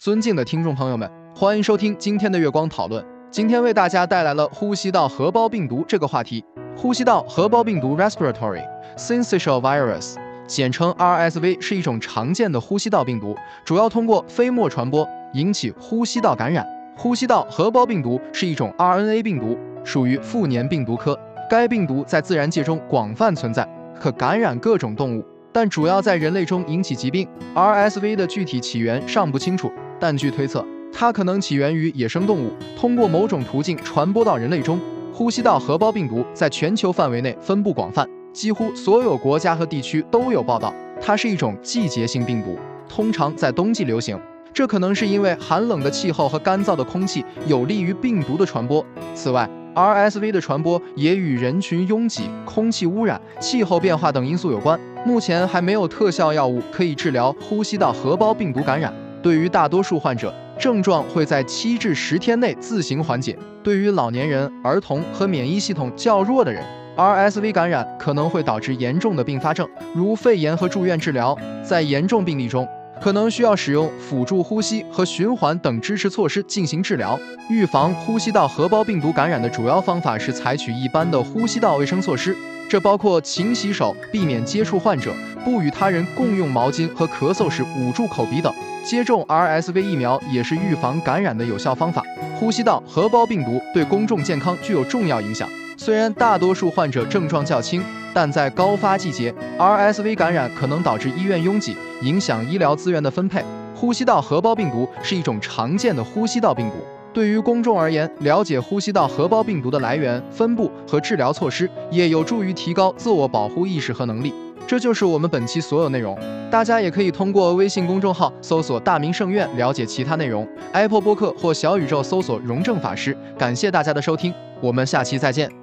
尊敬的听众朋友们，欢迎收听今天的月光讨论。今天为大家带来了呼吸道合胞病毒这个话题。呼吸道合胞病毒 （Respiratory Syncytial Virus） 简称 RSV 是一种常见的呼吸道病毒，主要通过飞沫传播，引起呼吸道感染。呼吸道合胞病毒是一种 RNA 病毒，属于副粘病毒科。该病毒在自然界中广泛存在，可感染各种动物。但主要在人类中引起疾病，RSV 的具体起源尚不清楚。但据推测，它可能起源于野生动物，通过某种途径传播到人类中。呼吸道合胞病毒在全球范围内分布广泛，几乎所有国家和地区都有报道。它是一种季节性病毒，通常在冬季流行。这可能是因为寒冷的气候和干燥的空气有利于病毒的传播。此外，RSV 的传播也与人群拥挤、空气污染、气候变化等因素有关。目前还没有特效药物可以治疗呼吸道合胞病毒感染。对于大多数患者，症状会在七至十天内自行缓解。对于老年人、儿童和免疫系统较弱的人，RSV 感染可能会导致严重的并发症，如肺炎和住院治疗。在严重病例中，可能需要使用辅助呼吸和循环等支持措施进行治疗。预防呼吸道合胞病毒感染的主要方法是采取一般的呼吸道卫生措施，这包括勤洗手、避免接触患者、不与他人共用毛巾和咳嗽时捂住口鼻等。接种 RSV 疫苗也是预防感染的有效方法。呼吸道合胞病毒对公众健康具有重要影响。虽然大多数患者症状较轻，但在高发季节，RSV 感染可能导致医院拥挤，影响医疗资源的分配。呼吸道合胞病毒是一种常见的呼吸道病毒。对于公众而言，了解呼吸道合胞病毒的来源、分布和治疗措施，也有助于提高自我保护意识和能力。这就是我们本期所有内容。大家也可以通过微信公众号搜索“大明圣院”了解其他内容。Apple 播客或小宇宙搜索“荣正法师”。感谢大家的收听，我们下期再见。